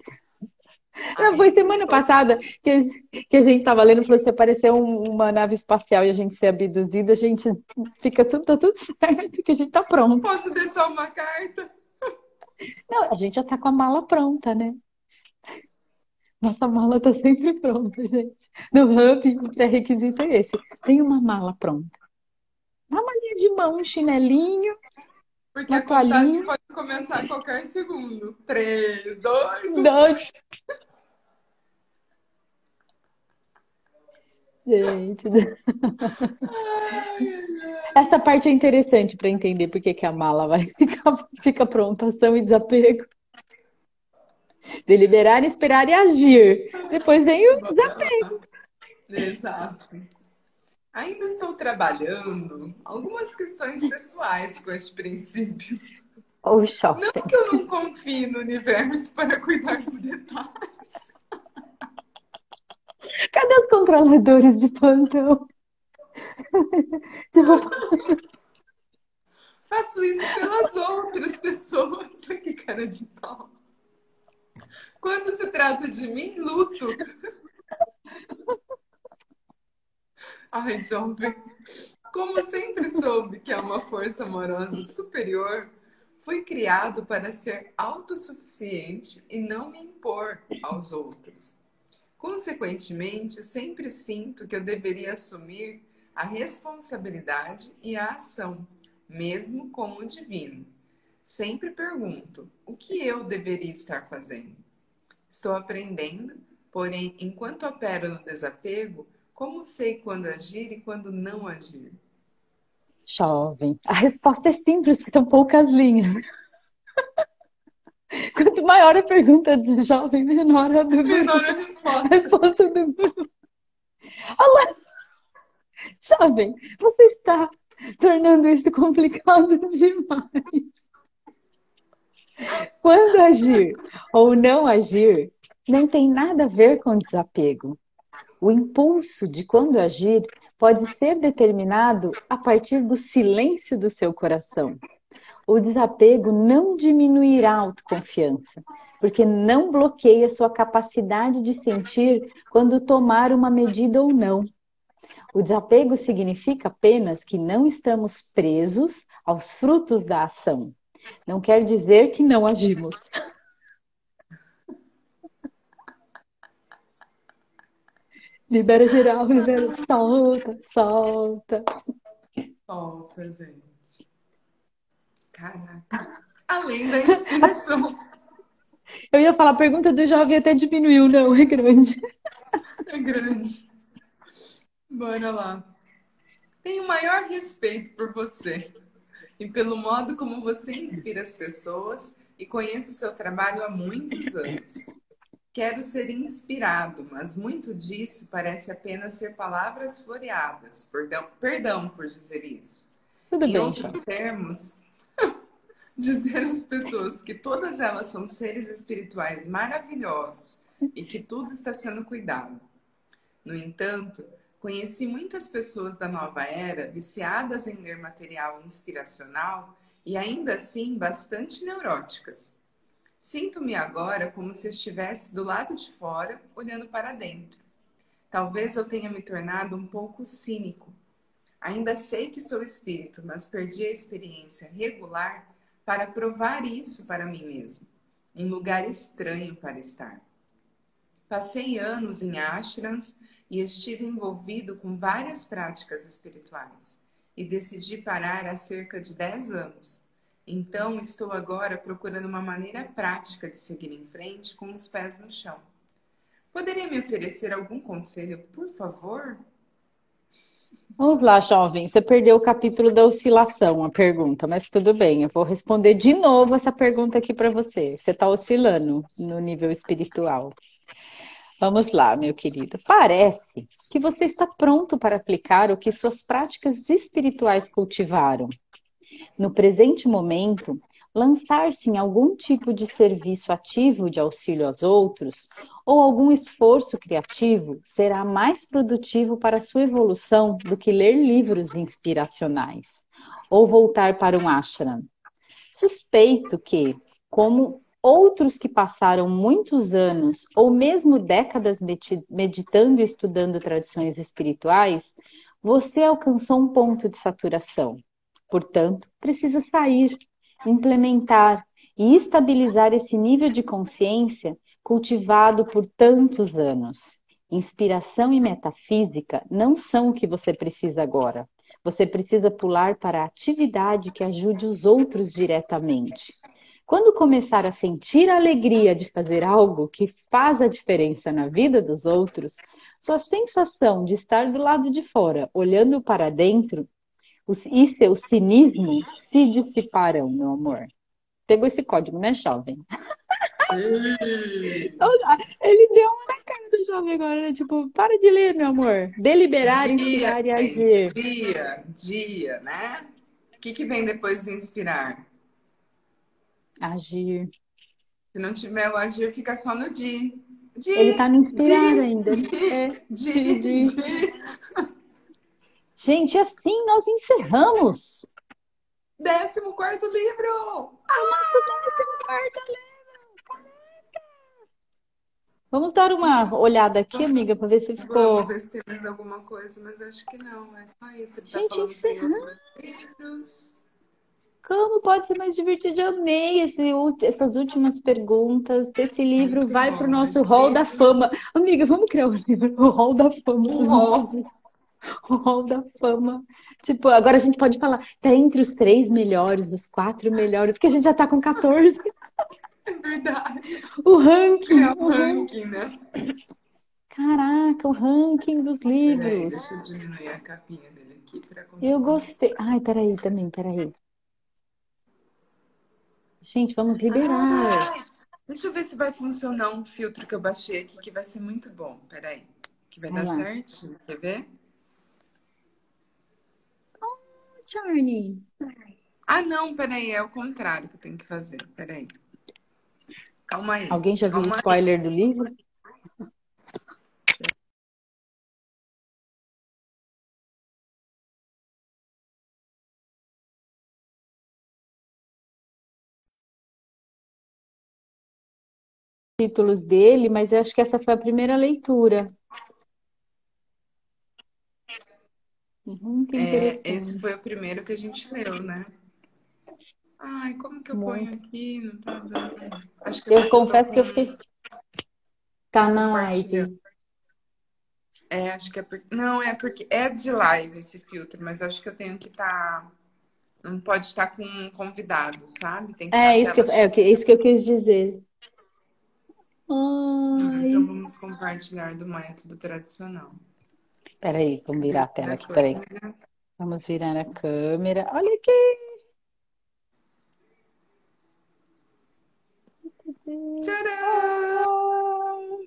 Não, foi semana passada que, que a gente estava lendo, falou: se aparecer um, uma nave espacial e a gente ser abduzido, a gente fica tudo, tá tudo <laughs> certo, que a gente tá pronto. Posso deixar uma carta? Não, a gente já tá com a mala pronta, né? Nossa mala tá sempre pronta, gente. No hub, o pré-requisito é esse. Tem uma mala pronta. Uma malinha de mão, um chinelinho. Porque a contagem pode começar a qualquer segundo. Três, dois, um. Dois. Gente. Essa parte é interessante para entender porque que a mala vai <laughs> ficar fica pronta, ação e desapego. Deliberar, esperar e agir. Depois vem o desapego. Exato. Ainda estou trabalhando algumas questões pessoais com este princípio. Ou oh, Não que eu não confie no universo para cuidar dos detalhes. Cadê os controladores de plantão? tipo... Faço isso pelas outras pessoas. Que cara de pau. Quando se trata de mim, luto. Ai, jovem. Como sempre soube que há uma força amorosa superior, fui criado para ser autossuficiente e não me impor aos outros. Consequentemente, sempre sinto que eu deveria assumir a responsabilidade e a ação, mesmo como divino. Sempre pergunto: o que eu deveria estar fazendo? Estou aprendendo, porém, enquanto opero no desapego, como sei quando agir e quando não agir? Jovem, a resposta é simples, porque são poucas linhas. <laughs> Quanto maior a pergunta do jovem, menor a dúvida. Menor a resposta. <laughs> A resposta do Olá! Jovem, você está tornando isso complicado demais. Quando agir ou não agir não tem nada a ver com desapego. O impulso de quando agir pode ser determinado a partir do silêncio do seu coração. O desapego não diminuirá a autoconfiança, porque não bloqueia sua capacidade de sentir quando tomar uma medida ou não. O desapego significa apenas que não estamos presos aos frutos da ação. Não quer dizer que não agimos. <laughs> Libera geral, libera. Solta, solta. Solta, gente. Caraca. Além da inspiração. <laughs> Eu ia falar, a pergunta do jovem até diminuiu, não, é grande. É grande. Bora lá. Tenho o maior respeito por você e pelo modo como você inspira as pessoas e conheço o seu trabalho há muitos anos. Quero ser inspirado, mas muito disso parece apenas ser palavras floreadas. Perdão, perdão por dizer isso. Tudo em bem, outros Chá. termos, <laughs> dizer às pessoas que todas elas são seres espirituais maravilhosos e que tudo está sendo cuidado. No entanto, conheci muitas pessoas da nova era viciadas em ler material inspiracional e ainda assim bastante neuróticas. Sinto-me agora como se estivesse do lado de fora, olhando para dentro. Talvez eu tenha me tornado um pouco cínico. Ainda sei que sou espírito, mas perdi a experiência regular para provar isso para mim mesmo. Um lugar estranho para estar. Passei anos em ashrams e estive envolvido com várias práticas espirituais e decidi parar há cerca de 10 anos. Então, estou agora procurando uma maneira prática de seguir em frente com os pés no chão. Poderia me oferecer algum conselho, por favor? Vamos lá, jovem. Você perdeu o capítulo da oscilação, a pergunta, mas tudo bem. Eu vou responder de novo essa pergunta aqui para você. Você está oscilando no nível espiritual. Vamos lá, meu querido. Parece que você está pronto para aplicar o que suas práticas espirituais cultivaram. No presente momento, lançar-se em algum tipo de serviço ativo de auxílio aos outros ou algum esforço criativo será mais produtivo para sua evolução do que ler livros inspiracionais ou voltar para um ashram. Suspeito que, como outros que passaram muitos anos ou mesmo décadas meditando e estudando tradições espirituais, você alcançou um ponto de saturação. Portanto, precisa sair, implementar e estabilizar esse nível de consciência cultivado por tantos anos. Inspiração e metafísica não são o que você precisa agora. Você precisa pular para a atividade que ajude os outros diretamente. Quando começar a sentir a alegria de fazer algo que faz a diferença na vida dos outros, sua sensação de estar do lado de fora, olhando para dentro, e seu cinismo se dissiparão, meu amor. Pegou esse código, né, jovem? Ele deu uma na cara do jovem agora, né? Tipo, para de ler, meu amor. Deliberar, dia, inspirar e agir. Dia, dia, né? O que, que vem depois do inspirar? Agir. Se não tiver o agir, fica só no dia. Ele tá me inspirando ainda. é, di, di. Gente, assim nós encerramos. Décimo quarto livro! Ah, décimo quarto livro! Caraca! Vamos dar uma olhada aqui, amiga, para ver se ficou. Vamos ver se tem mais alguma coisa, mas acho que não. É só isso. Ele Gente, tá encerrando. Como pode ser mais divertido? Eu amei esse, essas últimas perguntas. Esse livro Muito vai para o nosso hall da fama. Amiga, vamos criar um livro, o hall da fama. Um hall. O hall da fama. Tipo, agora a gente pode falar, tá entre os três melhores, os quatro melhores, porque a gente já tá com 14. É verdade. O ranking. É o o ranking. ranking, né? Caraca, o ranking dos Peraí, livros. deixa eu diminuir a capinha dele aqui para conseguir. Eu gostei. Ai, peraí também, peraí. Gente, vamos liberar. Ah, deixa eu ver se vai funcionar um filtro que eu baixei aqui que vai ser muito bom. Peraí. Que vai dar lá. certinho. Quer ver? Charlie. Ah, não, peraí. É o contrário que eu tenho que fazer. Peraí. Calma aí. Alguém já viu o Calma aí. spoiler do livro? Títulos dele, mas eu acho que essa foi a primeira leitura. Hum, que É, esse foi o primeiro que a gente leu, né? Ai, como que eu ponho Muito. aqui? Não tá dando. Acho que Eu tô confesso que eu com- fiquei. Tá na live. É, acho que é porque. Não, é porque é de live esse filtro, mas acho que eu tenho que estar. Não pode estar com um convidado, sabe? Tem que É estar isso que eu, é isso que eu quis dizer. cheia. Ai, Então vamos compartilhar do método tradicional. Peraí, vamos virar a tela aqui, peraí. Vamos virar a câmera. Olha aqui! Tcharam!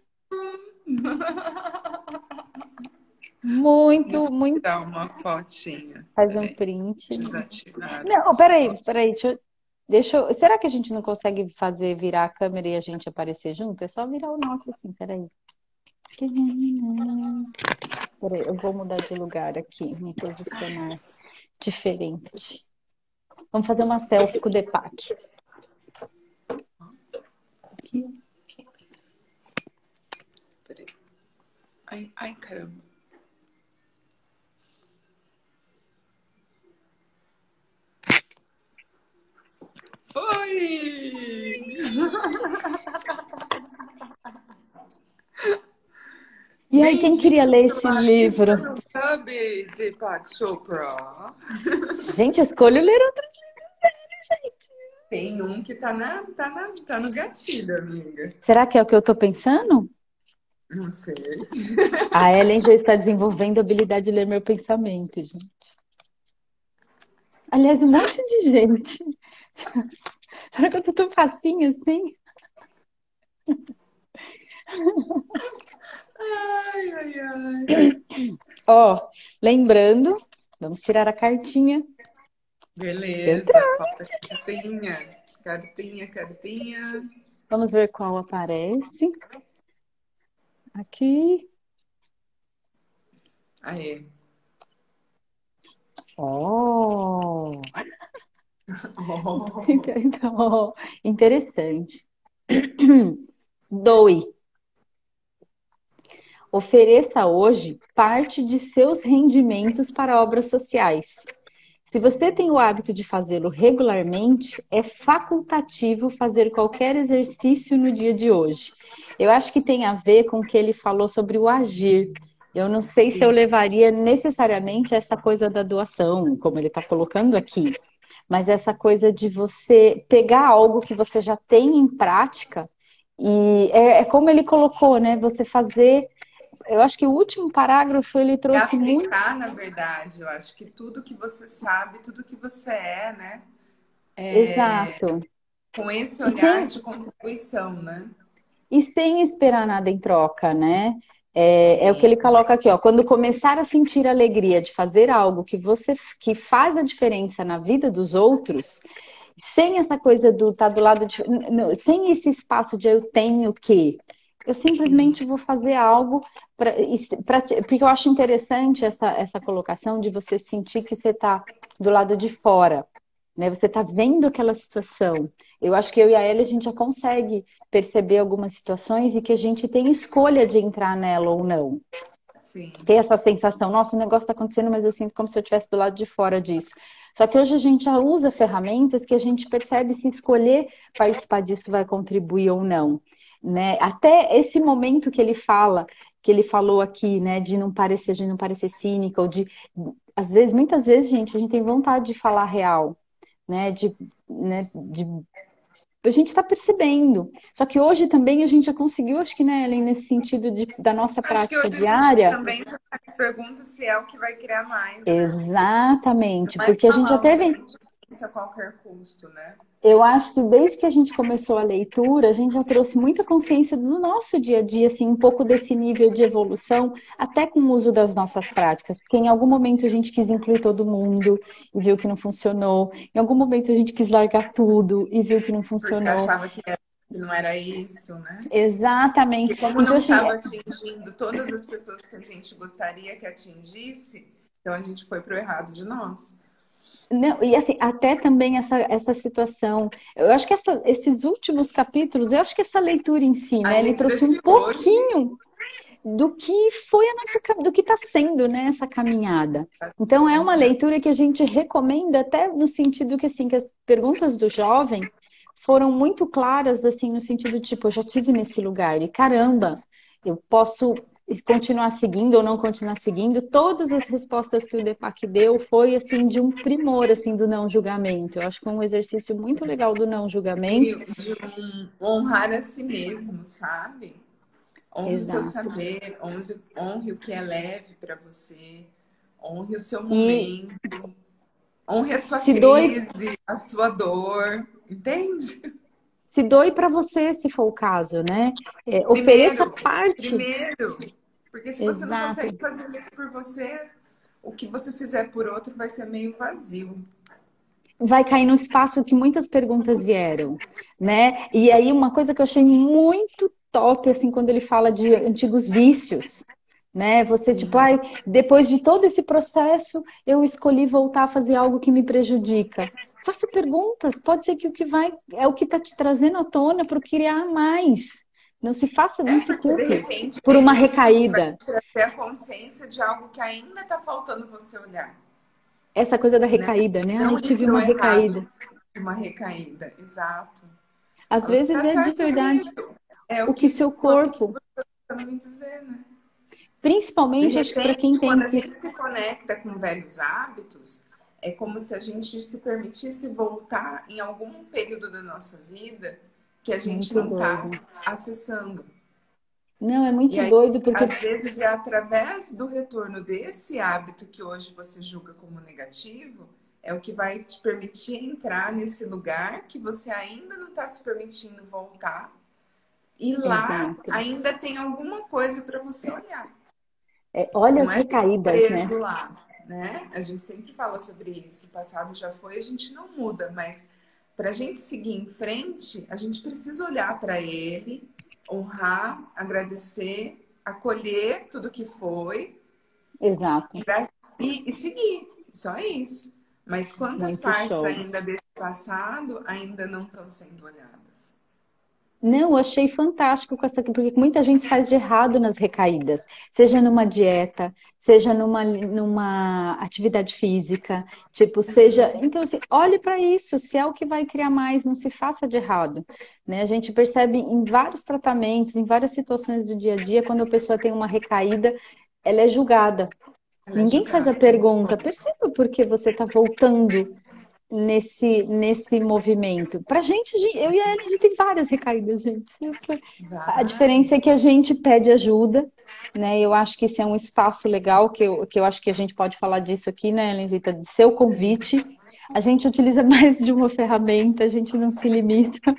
Muito, muito. tirar uma fotinha. Faz um print. Não, peraí, peraí. Deixa eu, deixa eu- Será que a gente não consegue fazer virar a câmera e a gente aparecer junto? É só virar o nosso assim, peraí. Eu vou mudar de lugar aqui, me posicionar diferente. Vamos fazer uma selfie com o Depac. Aqui. Ai, ai, caramba. Foi! <laughs> E aí, quem queria ler esse livro? Pat Chopra. Gente, eu escolho ler outros livros dele, gente. Tem um que tá, na, tá, na, tá no gatilho, amiga. Será que é o que eu tô pensando? Não sei. A Ellen já está desenvolvendo a habilidade de ler meu pensamento, gente. Aliás, um monte de gente. Será que eu tô tão facinho assim? <laughs> Ai, ai, ai. <coughs> Ó, lembrando, vamos tirar a cartinha. Beleza, falta cartinha. Cartinha, cartinha. Vamos ver qual aparece. Aqui. Aí. Ó, Oh. <laughs> então, interessante. <coughs> Doe. Ofereça hoje parte de seus rendimentos para obras sociais. Se você tem o hábito de fazê-lo regularmente, é facultativo fazer qualquer exercício no dia de hoje. Eu acho que tem a ver com o que ele falou sobre o agir. Eu não sei se eu levaria necessariamente essa coisa da doação, como ele está colocando aqui, mas essa coisa de você pegar algo que você já tem em prática e é, é como ele colocou, né? Você fazer. Eu acho que o último parágrafo ele É trouxe muito. aplicar, na verdade, eu acho que tudo que você sabe, tudo que você é, né? É, Exato. com esse olhar sem- de contribuição, né? E sem esperar nada em troca, né? É, é o que ele coloca aqui, ó. Quando começar a sentir alegria de fazer algo que você que faz a diferença na vida dos outros, sem essa coisa do tá do lado de, sem esse espaço de eu tenho que, eu simplesmente vou fazer algo para porque eu acho interessante essa essa colocação de você sentir que você tá do lado de fora, né? Você tá vendo aquela situação. Eu acho que eu e a Ellie a gente já consegue perceber algumas situações e que a gente tem escolha de entrar nela ou não. Sim. Ter essa sensação, nossa, o negócio está acontecendo, mas eu sinto como se eu estivesse do lado de fora disso. Só que hoje a gente já usa ferramentas que a gente percebe se escolher participar disso vai contribuir ou não. Né? Até esse momento que ele fala, que ele falou aqui, né, de não parecer, de não parecer cínica, ou de. Às vezes, muitas vezes, gente, a gente tem vontade de falar real, né? De, né, de a gente está percebendo. Só que hoje também a gente já conseguiu, acho que, né, Ellen, nesse sentido de, da nossa Acho prática hoje a gente diária. também faz perguntas se é o que vai criar mais, né? Exatamente, é porque a gente já teve. pensa a qualquer custo, né? Eu acho que desde que a gente começou a leitura, a gente já trouxe muita consciência do nosso dia a dia, assim, um pouco desse nível de evolução, até com o uso das nossas práticas, porque em algum momento a gente quis incluir todo mundo e viu que não funcionou, em algum momento a gente quis largar tudo e viu que não Porque funcionou. achava que, era- que não era isso, né? Exatamente. E como Então, não assim, estava atingindo todas as pessoas que a gente gostaria que atingisse, então a gente foi pro errado de nós. Não, e assim, até também essa, essa situação. Eu acho que essa- esses últimos capítulos, eu acho que essa leitura em si, né, ele trouxe um pouquinho do que foi a nossa, do que está sendo, né, essa caminhada. Então, é uma leitura que a gente recomenda até no sentido que, assim, que as perguntas do jovem foram muito claras, assim, no sentido de, tipo, eu já tive nesse lugar e caramba, eu posso continuar seguindo ou não continuar seguindo. Todas as respostas que o Depac deu foi, assim, de um primor, assim, do não julgamento. Eu acho que foi um exercício muito legal do não julgamento. De, um honrar a si mesmo, sabe? Honre Exato. o seu saber, honre, honre o que é leve para você, honre o seu momento, e... honre a sua se crise, doe... a sua dor, entende? Se doe para você, se for o caso, né? É, primeiro, ofereça parte. Primeiro, porque se você Exato. não consegue fazer isso por você, o que você fizer por outro vai ser meio vazio vai cair no espaço que muitas perguntas vieram, né? E aí uma coisa que eu achei muito top, assim, quando ele fala de antigos vícios, né? Você, tipo, ai, depois de todo esse processo, eu escolhi voltar a fazer algo que me prejudica. Faça perguntas, pode ser que o que vai é o que está te trazendo à tona para criar mais. Não se faça, não é, se culpe por uma recaída. Trazer a consciência de algo que ainda está faltando você olhar. Essa coisa da né? recaída, né? né? Ai, tive uma recaída. Uma recaída, exato. Às vezes tá é de verdade. É o, o que, que seu corpo. Tá me dizer, né? Principalmente, acho que para quem tem. Quando a gente se conecta com velhos hábitos, é como se a gente se permitisse voltar em algum período da nossa vida que a gente Muito não está acessando. Não, é muito aí, doido porque. Às vezes é através do retorno desse hábito que hoje você julga como negativo, é o que vai te permitir entrar nesse lugar que você ainda não está se permitindo voltar. E lá Exato. ainda tem alguma coisa para você olhar. É, olha não as é recaídas, né? Lá, né? A gente sempre fala sobre isso. O passado já foi, a gente não muda, mas para a gente seguir em frente, a gente precisa olhar para ele honrar, agradecer, acolher tudo que foi. Exato. E, e seguir. Só isso. Mas quantas Muito partes show. ainda desse passado ainda não estão sendo olhadas? Não, eu achei fantástico com essa aqui, porque muita gente faz de errado nas recaídas, seja numa dieta, seja numa, numa atividade física, tipo, seja. Então, assim, olhe para isso, se é o que vai criar mais, não se faça de errado. Né? A gente percebe em vários tratamentos, em várias situações do dia a dia, quando a pessoa tem uma recaída, ela é julgada. Ela é Ninguém é julgada. faz a pergunta, perceba por que você está voltando nesse, nesse movimento. Pra gente, eu e a Ellen, a gente tem várias recaídas, gente. A diferença é que a gente pede ajuda, né? Eu acho que esse é um espaço legal, que eu, que eu acho que a gente pode falar disso aqui, né, Elenzita? De seu convite. A gente utiliza <laughs> mais de uma ferramenta, a gente não se limita.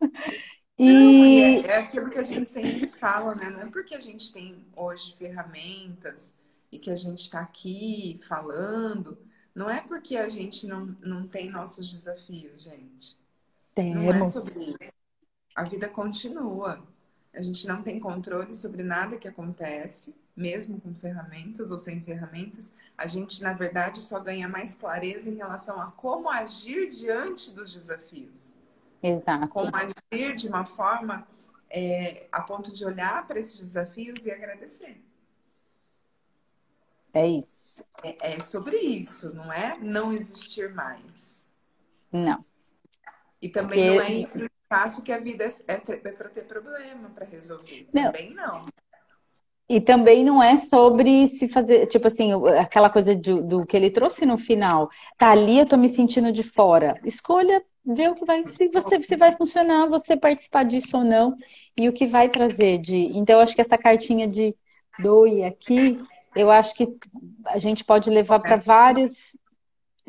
<laughs> E... Não, é, é aquilo que a gente sempre fala, né? Não é porque a gente tem hoje ferramentas e que a gente está aqui falando não é porque a gente não, não tem nossos desafios, gente. Temos. Não é sobre isso. A vida continua. A gente não tem controle sobre nada que acontece, mesmo com ferramentas ou sem ferramentas. A gente, na verdade, só ganha mais clareza em relação a como agir diante dos desafios. Exato. Como agir de uma forma é, a ponto de olhar para esses desafios e agradecer. É isso. É, é sobre isso, não é não existir mais. Não. E também Porque... não é ir para espaço que a vida é, é, é para ter problema para resolver. Não. Também não. E também não é sobre se fazer, tipo assim, aquela coisa do, do, que ele trouxe no final. Tá ali, eu tô me sentindo de fora. Escolha ver o que vai, se você se vai funcionar, você participar disso ou não, e o que vai trazer de. Então, eu acho que essa cartinha de doe aqui eu acho que a gente pode levar para várias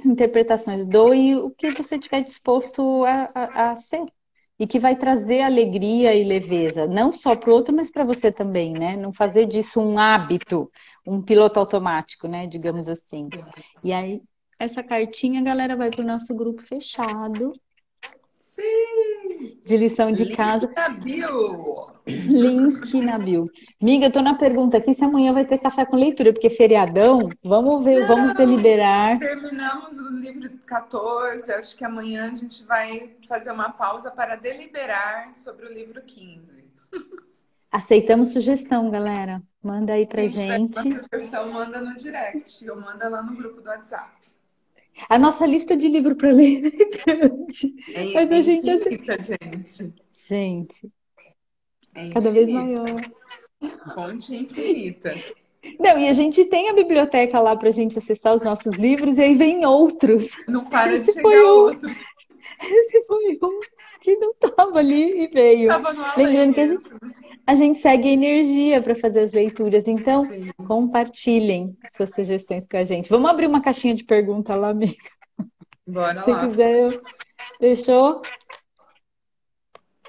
interpretações. Doe o que você estiver disposto a, a, a, ser. E que vai trazer alegria e leveza, não só para o outro, mas para você também, né? Não fazer disso um hábito, um piloto automático, né? Digamos assim. E aí, essa cartinha, galera, vai para o nosso grupo fechado. Sim! De lição de Link casa. Bio. <laughs> Link na bio. Miga, tô na pergunta aqui se amanhã vai ter café com leitura, porque feriadão, vamos ver, Não, vamos deliberar. Terminamos o livro 14, acho que amanhã a gente vai fazer uma pausa para deliberar sobre o livro 15. <laughs> Aceitamos sugestão, galera. Manda aí pra gente. gente. Sugestão, manda no direct ou manda lá no grupo do WhatsApp. A nossa lista de livro para ler é grande. É, Mas a gente, assim... gente. Gente. É cada vez maior. Fonte infinita. Não, e a gente tem a biblioteca lá para a gente acessar os nossos livros e aí vem outros. Não para Esse de chegar outros. Esse foi um. que não tava ali e veio. Tava no Lembrando que a gente, a gente segue a energia para fazer as leituras. Então, Sim. compartilhem suas sugestões com a gente. Vamos abrir uma caixinha de pergunta lá, amiga. Bora Se lá. quiser, eu... fechou?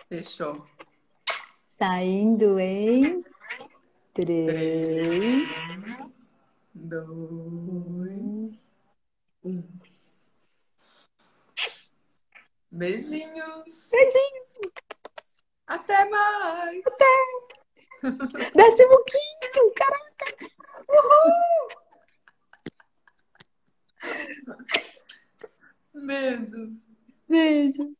Fechou. Saindo em três. Dois, um. Beijinhos. Beijinho. Até mais. Décimo quinto, caraca! Uhul! Beijos. Beijo.